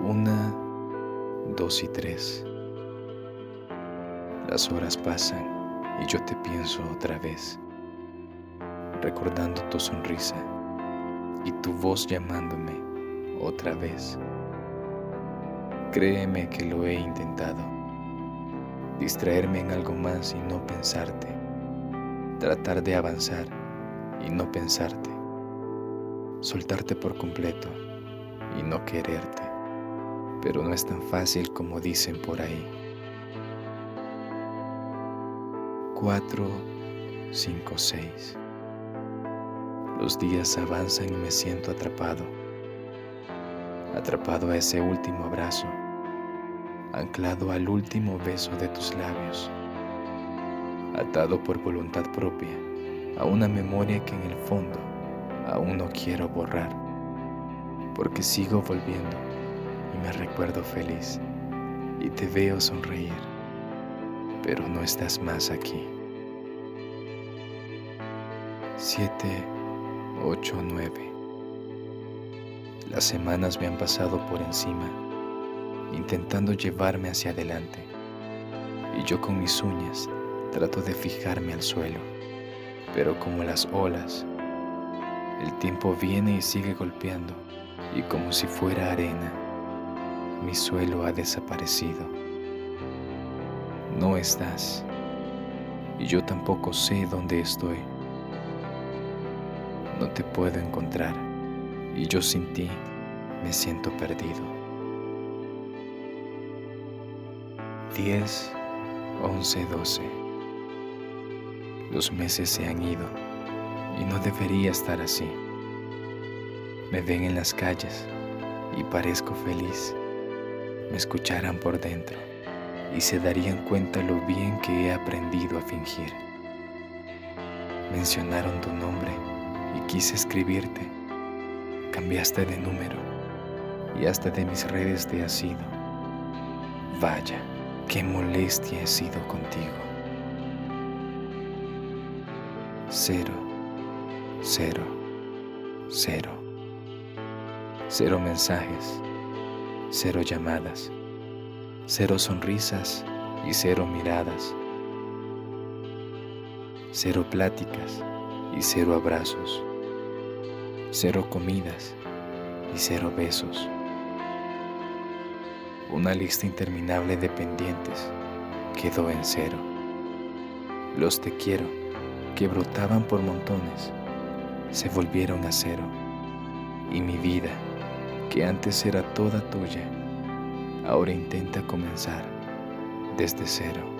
Una, dos y tres. Las horas pasan y yo te pienso otra vez, recordando tu sonrisa y tu voz llamándome otra vez. Créeme que lo he intentado, distraerme en algo más y no pensarte, tratar de avanzar y no pensarte, soltarte por completo y no quererte, pero no es tan fácil como dicen por ahí. 4, 5, 6. Los días avanzan y me siento atrapado, atrapado a ese último abrazo, anclado al último beso de tus labios, atado por voluntad propia a una memoria que en el fondo aún no quiero borrar, porque sigo volviendo me recuerdo feliz y te veo sonreír pero no estás más aquí. 7, 8, 9. Las semanas me han pasado por encima, intentando llevarme hacia adelante, y yo con mis uñas trato de fijarme al suelo, pero como las olas, el tiempo viene y sigue golpeando, y como si fuera arena, mi suelo ha desaparecido no estás y yo tampoco sé dónde estoy. No te puedo encontrar y yo sin ti me siento perdido. 10, 11, 12. Los meses se han ido y no debería estar así. Me ven en las calles y parezco feliz. Me escucharán por dentro y se darían cuenta lo bien que he aprendido a fingir. Mencionaron tu nombre y quise escribirte. Cambiaste de número y hasta de mis redes te has ido. Vaya, qué molestia he sido contigo. Cero, cero, cero. Cero mensajes, cero llamadas cero sonrisas y cero miradas, cero pláticas y cero abrazos, cero comidas y cero besos. Una lista interminable de pendientes quedó en cero. Los te quiero, que brotaban por montones, se volvieron a cero. Y mi vida, que antes era toda tuya, ahora intenta comenzar desde cero.